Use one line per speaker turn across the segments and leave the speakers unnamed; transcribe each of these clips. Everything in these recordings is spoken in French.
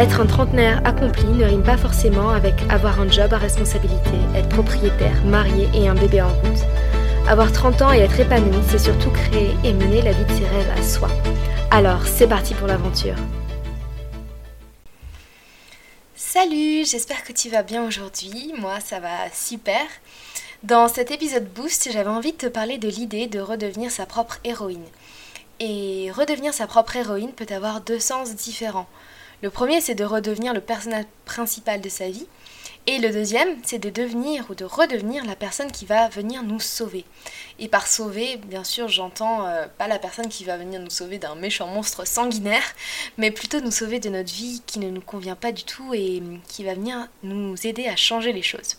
Être un trentenaire accompli ne rime pas forcément avec avoir un job à responsabilité, être propriétaire, marié et un bébé en route. Avoir 30 ans et être épanoui, c'est surtout créer et mener la vie de ses rêves à soi. Alors, c'est parti pour l'aventure. Salut, j'espère que tu vas bien aujourd'hui. Moi, ça va super. Dans cet épisode Boost, j'avais envie de te parler de l'idée de redevenir sa propre héroïne. Et redevenir sa propre héroïne peut avoir deux sens différents. Le premier, c'est de redevenir le personnage principal de sa vie. Et le deuxième, c'est de devenir ou de redevenir la personne qui va venir nous sauver. Et par sauver, bien sûr, j'entends euh, pas la personne qui va venir nous sauver d'un méchant monstre sanguinaire, mais plutôt nous sauver de notre vie qui ne nous convient pas du tout et qui va venir nous aider à changer les choses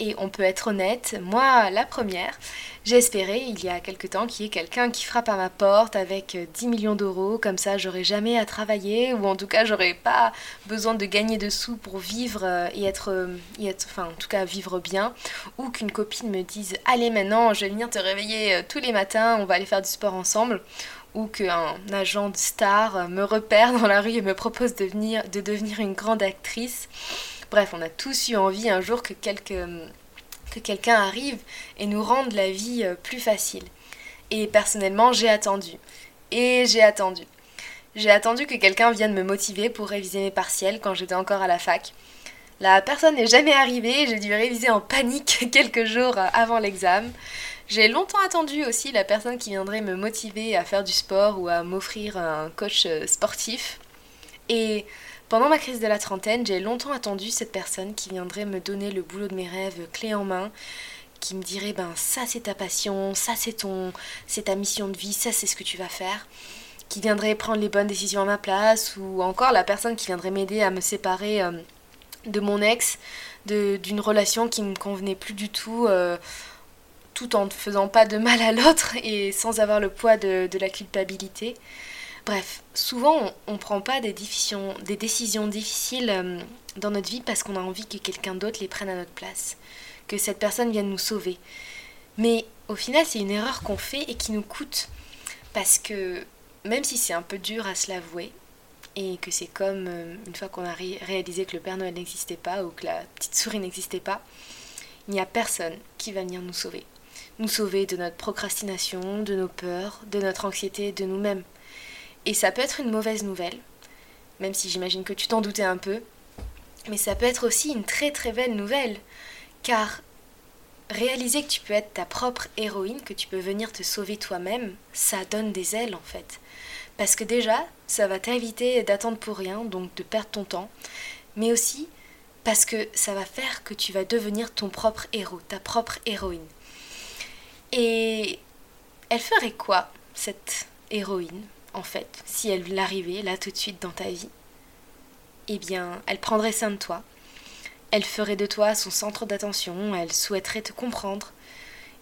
et on peut être honnête, moi la première, j'ai espéré il y a quelque temps qu'il y ait quelqu'un qui frappe à ma porte avec 10 millions d'euros, comme ça j'aurais jamais à travailler, ou en tout cas j'aurais pas besoin de gagner de sous pour vivre euh, et être, euh, et être, enfin en tout cas vivre bien, ou qu'une copine me dise allez maintenant je vais venir te réveiller euh, tous les matins, on va aller faire du sport ensemble, ou qu'un agent de star me repère dans la rue et me propose de devenir une grande actrice. Bref, on a tous eu envie un jour que, que quelqu'un arrive et nous rende la vie euh, plus facile. Et personnellement, j'ai attendu. Et j'ai attendu. J'ai attendu que quelqu'un vienne me motiver pour réviser mes partiels quand j'étais encore à la fac. La personne n'est jamais arrivée, j'ai dû réviser en panique quelques jours avant l'examen. J'ai longtemps attendu aussi la personne qui viendrait me motiver à faire du sport ou à m'offrir un coach euh, sportif. Et pendant ma crise de la trentaine, j'ai longtemps attendu cette personne qui viendrait me donner le boulot de mes rêves clé en main, qui me dirait ben ça c'est ta passion, ça c'est ton c'est ta mission de vie, ça c'est ce que tu vas faire, qui viendrait prendre les bonnes décisions à ma place ou encore la personne qui viendrait m'aider à me séparer euh, de mon ex, d'une relation qui ne me convenait plus du tout. Euh, tout en ne faisant pas de mal à l'autre et sans avoir le poids de la culpabilité. Bref, souvent on ne prend pas des, décisions difficiles euh, dans notre vie parce qu'on a envie que quelqu'un d'autre les prenne à notre place, que cette personne vienne nous sauver. Mais au final, c'est une erreur qu'on fait et qui nous coûte parce que même si c'est un peu dur à se l'avouer, et que c'est comme euh, une fois qu'on a réalisé que le Père Noël n'existait pas ou que la petite souris n'existait pas, il n'y a personne qui va venir nous sauver. Nous sauver de notre procrastination, de nos peurs, de notre anxiété, de nous-mêmes. Et ça peut être une mauvaise nouvelle, même si j'imagine que tu t'en doutais un peu. Mais ça peut être aussi une très très belle nouvelle, car réaliser que tu peux être ta propre héroïne, que tu peux venir te sauver toi-même, ça donne des ailes en fait. Parce que déjà, ça va t'inviter d'attendre pour rien, donc de perdre ton temps, mais aussi parce que ça va faire que tu vas devenir ton propre héros, ta propre héroïne. Et elle ferait quoi, cette héroïne? En fait, si elle l'arrivait là tout de suite dans ta vie, eh bien, elle prendrait soin de toi. Elle ferait de toi son centre d'attention, elle souhaiterait te comprendre.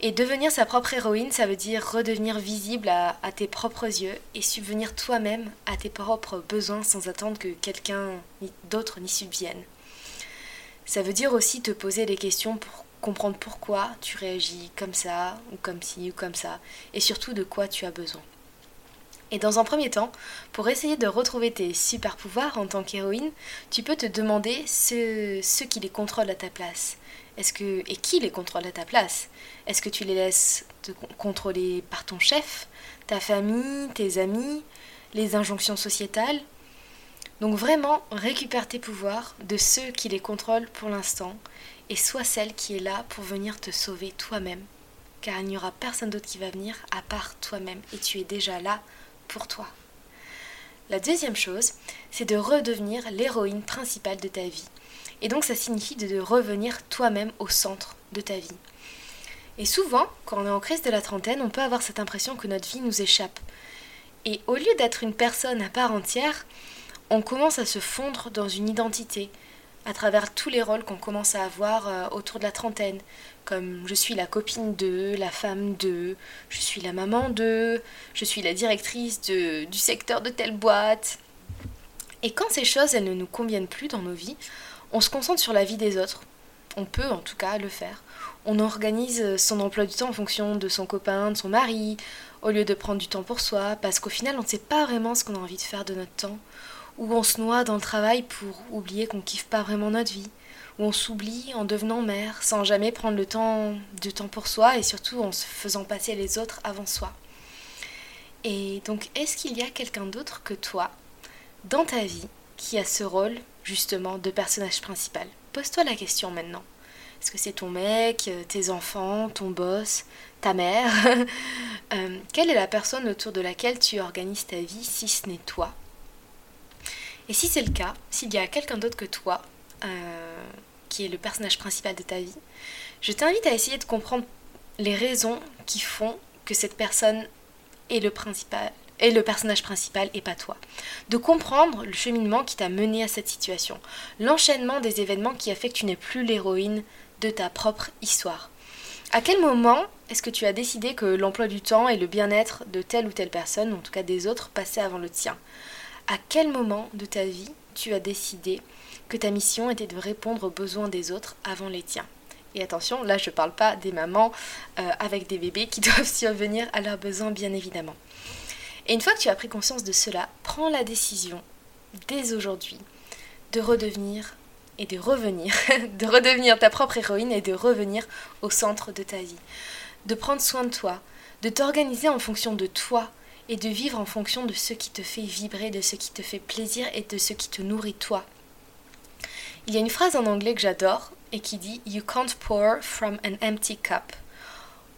Et devenir sa propre héroïne, ça veut dire redevenir visible à, tes propres yeux et subvenir toi-même à tes propres besoins sans attendre que quelqu'un d'autre n'y subvienne. Ça veut dire aussi te poser des questions pour comprendre pourquoi tu réagis comme ça, ou comme ci, ou comme ça, et surtout de quoi tu as besoin. Et dans un premier temps, pour essayer de retrouver tes super pouvoirs en tant qu'héroïne, tu peux te demander ceux, qui les contrôlent à ta place. Est-ce que et qui les contrôle à ta place? Est-ce que tu les laisses contrôler par ton chef, ta famille, tes amis, les injonctions sociétales? Donc vraiment, récupère tes pouvoirs de ceux qui les contrôlent pour l'instant et sois celle qui est là pour venir te sauver toi-même. Car il n'y aura personne d'autre qui va venir à part toi-même et tu es déjà là pour toi. La deuxième chose, c'est de redevenir l'héroïne principale de ta vie. Et donc ça signifie de revenir toi-même au centre de ta vie. Et souvent, quand on est en crise de la trentaine, on peut avoir cette impression que notre vie nous échappe. Et au lieu d'être une personne à part entière, on commence à se fondre dans une identité, à travers tous les rôles qu'on commence à avoir euh, autour de la trentaine, comme je suis la copine de, la femme de, je suis la maman de, je suis la directrice de, du secteur de telle boîte. Et quand ces choses, elles ne nous conviennent plus dans nos vies, on se concentre sur la vie des autres. On peut en tout cas le faire. On organise son emploi du temps en fonction de son copain, de son mari, au lieu de prendre du temps pour soi, parce qu'au final, on ne sait pas vraiment ce qu'on a envie de faire de notre temps, ou on se noie dans le travail pour oublier qu'on kiffe pas vraiment notre vie, ou on s'oublie en devenant mère, sans jamais prendre le temps de temps pour soi, et surtout en se faisant passer les autres avant soi. Et donc, est-ce qu'il y a quelqu'un d'autre que toi, dans ta vie, qui a ce rôle, justement, de personnage principal? Pose-toi la question maintenant. Est-ce que c'est ton mec, euh, tes enfants, ton boss, ta mère? Euh, Quelle est la personne autour de laquelle tu organises ta vie si ce n'est toi? Et si c'est le cas, s'il y a quelqu'un d'autre que toi euh, qui est le personnage principal de ta vie, je t'invite à essayer de comprendre les raisons qui font que cette personne est le principal est le personnage principal et pas toi. De comprendre le cheminement qui t'a mené à cette situation, l'enchaînement des événements qui a fait que tu n'es plus l'héroïne de ta propre histoire. À quel moment est-ce que tu as décidé que l'emploi du temps et le bien-être de telle ou telle personne, en tout cas des autres, passaient avant le tien? À quel moment de ta vie tu as décidé que ta mission était de répondre aux besoins des autres avant les tiens? Et attention, là je ne parle pas des mamans euh, avec des bébés qui doivent survenir à leurs besoins bien évidemment. Et une fois que tu as pris conscience de cela, prends la décision dès aujourd'hui de redevenir et de revenir, de redevenir ta propre héroïne et de revenir au centre de ta vie. De prendre soin de toi, de t'organiser en fonction de toi et de vivre en fonction de ce qui te fait vibrer, de ce qui te fait plaisir et de ce qui te nourrit toi. Il y a une phrase en anglais que j'adore et qui dit You can't pour from an empty cup.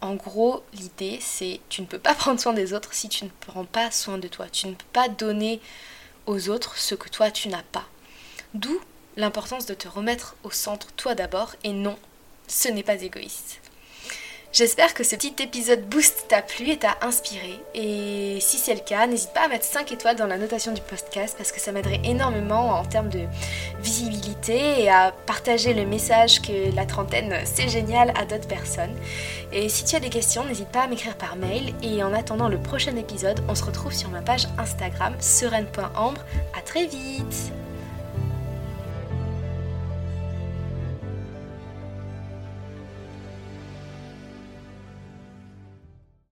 En gros, l'idée c'est tu ne peux pas prendre soin des autres si tu ne prends pas soin de toi. Tu ne peux pas donner aux autres ce que toi tu n'as pas. D'où l'importance de te remettre au centre toi d'abord et non, ce n'est pas égoïste. J'espère que ce petit épisode boost t'a plu et t'a inspiré. Et si c'est le cas, n'hésite pas à mettre 5 étoiles dans la notation du podcast parce que ça m'aiderait énormément en termes de visibilité et à partager le message que la trentaine c'est génial à d'autres personnes. Et si tu as des questions, n'hésite pas à m'écrire par mail. Et en attendant le prochain épisode, on se retrouve sur ma page Instagram sereine.ambre. À très vite